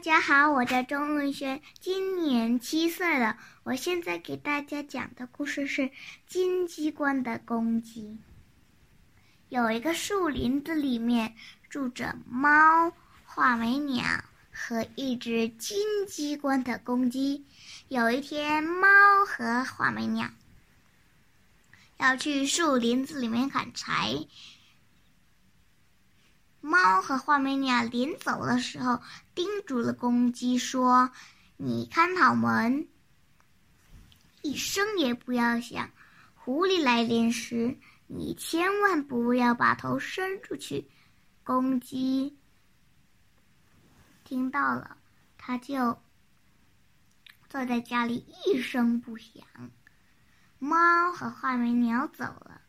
大家好，我叫钟文轩，今年七岁了。我现在给大家讲的故事是金鸡冠的公鸡。有一个树林子里面住着猫、画眉鸟和一只金鸡冠的公鸡。有一天，猫和画眉鸟要去树林子里面砍柴。猫和画眉鸟临走的时候，叮嘱了公鸡说：“你看好门，一声也不要响。狐狸来临时，你千万不要把头伸出去。”公鸡听到了，它就坐在家里一声不响。猫和画眉鸟走了，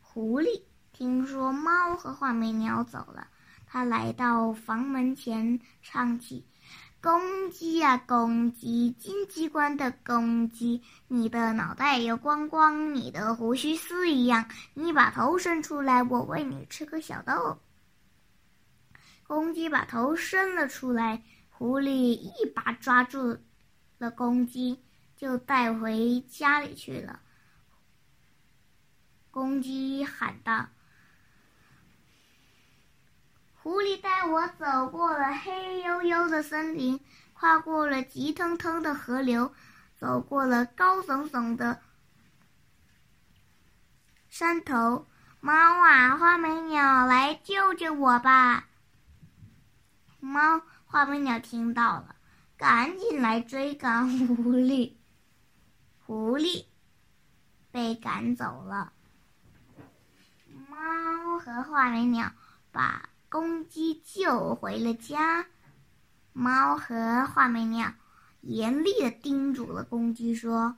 狐狸。听说猫和画眉鸟走了，他来到房门前，唱起：“公鸡呀，公鸡，金鸡冠的公鸡，你的脑袋有光光，你的胡须丝一样，你把头伸出来，我喂你吃个小豆。”公鸡把头伸了出来，狐狸一把抓住了公鸡，就带回家里去了。公鸡喊道。狐狸带我走过了黑黝黝的森林，跨过了急腾腾的河流，走过了高耸耸的山头。猫啊，画眉鸟，来救救我吧！猫、画眉鸟听到了，赶紧来追赶狐狸。狐狸被赶走了。猫和画眉鸟把。公鸡救回了家，猫和画眉鸟严厉的叮嘱了公鸡说：“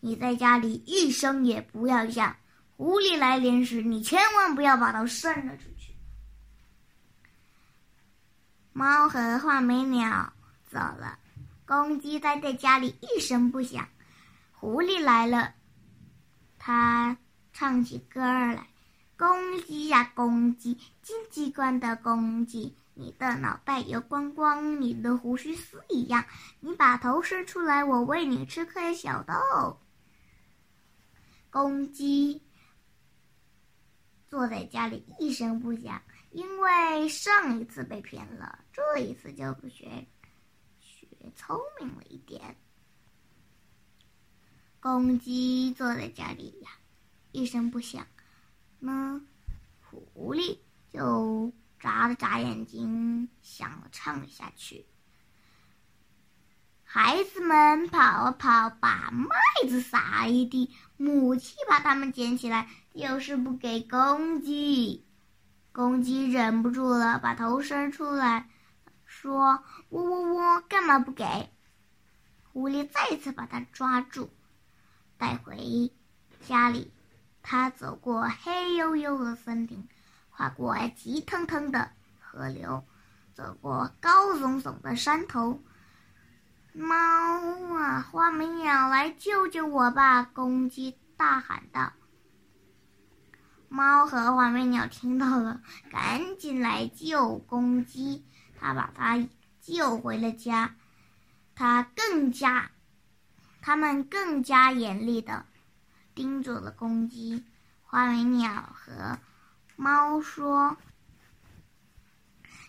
你在家里一声也不要响，狐狸来临时，你千万不要把头伸了出去。”猫和画眉鸟走了，公鸡待在家里一声不响。狐狸来了，它唱起歌儿来。公鸡呀，公鸡，金鸡冠的公鸡，你的脑袋油光光，你的胡须丝一样，你把头伸出来，我喂你吃颗小豆。公鸡坐在家里一声不响，因为上一次被骗了，这一次就不学学聪明了一点。公鸡坐在家里呀，一声不响。呢，狐狸就眨了眨眼睛，想唱下去。孩子们跑啊跑，把麦子撒一地，母鸡把它们捡起来，就是不给公鸡。公鸡忍不住了，把头伸出来，说：“喔喔喔，干嘛不给？”狐狸再次把它抓住，带回家里。他走过黑黝黝的森林，跨过急腾腾的河流，走过高耸耸的山头。猫啊，画眉鸟，来救救我吧！公鸡大喊道。猫和画眉鸟听到了，赶紧来救公鸡。他把它救回了家。他更加，他们更加严厉的。叮嘱了公鸡、花眉鸟和猫说：“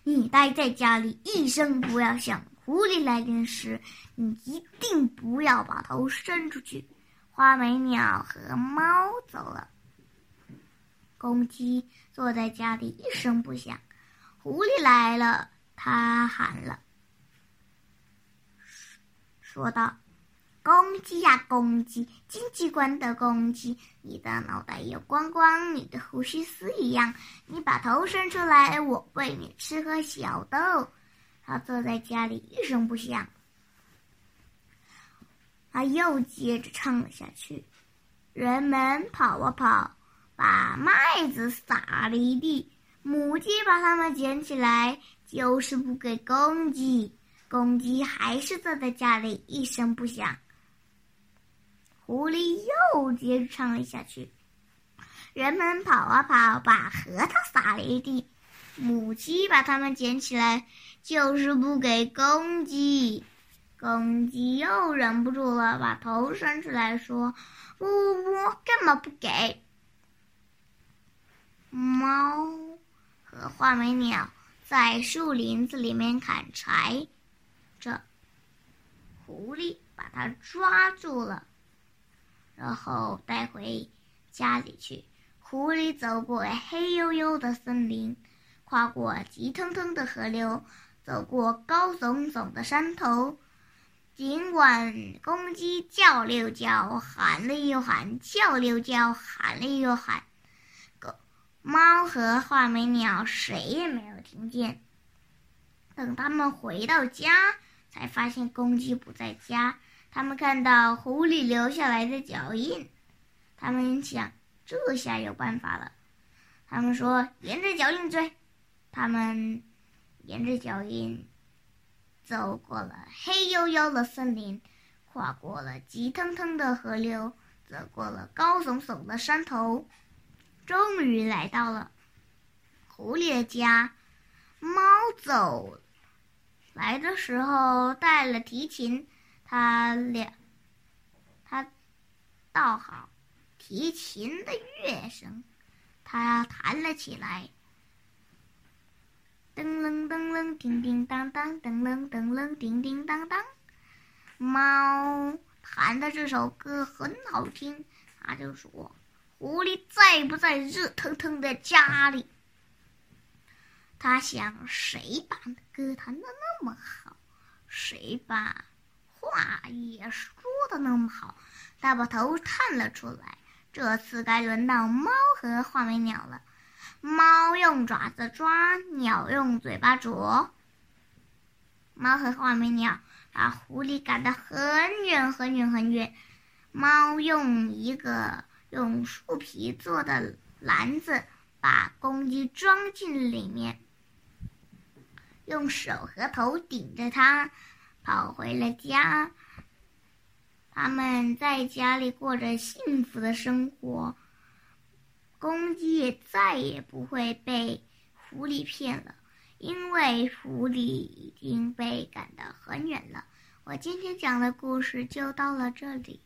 你待在家里，一声不要响。狐狸来临时，你一定不要把头伸出去。”花眉鸟和猫走了，公鸡坐在家里一声不响。狐狸来了，它喊了，说道。公鸡呀，公鸡，金鸡冠的公鸡，你的脑袋有光光，你的胡须丝一样，你把头伸出来，我喂你吃颗小豆。他坐在家里一声不响，他又接着唱了下去。人们跑啊跑，把麦子撒了一地，母鸡把它们捡起来，就是不给公鸡。公鸡还是坐在家里一声不响。狐狸又接着唱了下去：“人们跑啊跑，把核桃撒了一地，母鸡把它们捡起来，就是不给公鸡。公鸡又忍不住了，把头伸出来说：“不不不，干嘛不给？”猫和画眉鸟在树林子里面砍柴，这狐狸把它抓住了，然后带回家里去。狐狸走过黑黝黝的森林，跨过急腾腾的河流，走过高耸耸的山头。尽管公鸡叫了叫，喊了又喊，叫了叫，喊了又喊，狗、猫和画眉鸟谁也没有听见。等他们回到家，才发现公鸡不在家。他们看到狐狸留下来的脚印，他们想，这下有办法了。他们说：“沿着脚印追。”他们沿着脚印。走过了黑黝黝的森林，跨过了急腾腾的河流，走过了高耸耸的山头，终于来到了狐狸的家。猫走来的时候带了提琴，他俩他倒好提琴的乐声，他弹了起来。噔噔噔噔，叮叮当当，噔噔噔噔，叮叮当当。猫弹的这首歌很好听，他就说：“狐狸在不在热腾腾的家里？”他想，谁把歌弹的那么好，谁把话也说的那么好？他把头探了出来。这次该轮到猫和画眉鸟了。猫用爪子抓，鸟用嘴巴啄。猫和画眉鸟把狐狸赶得很远很远很远。猫用一个用树皮做的篮子把公鸡装进里面，用手和头顶着它，跑回了家。他们在家里过着幸福的生活。公鸡也再也不会被狐狸骗了，因为狐狸已经被赶得很远了。我今天讲的故事就到了这里。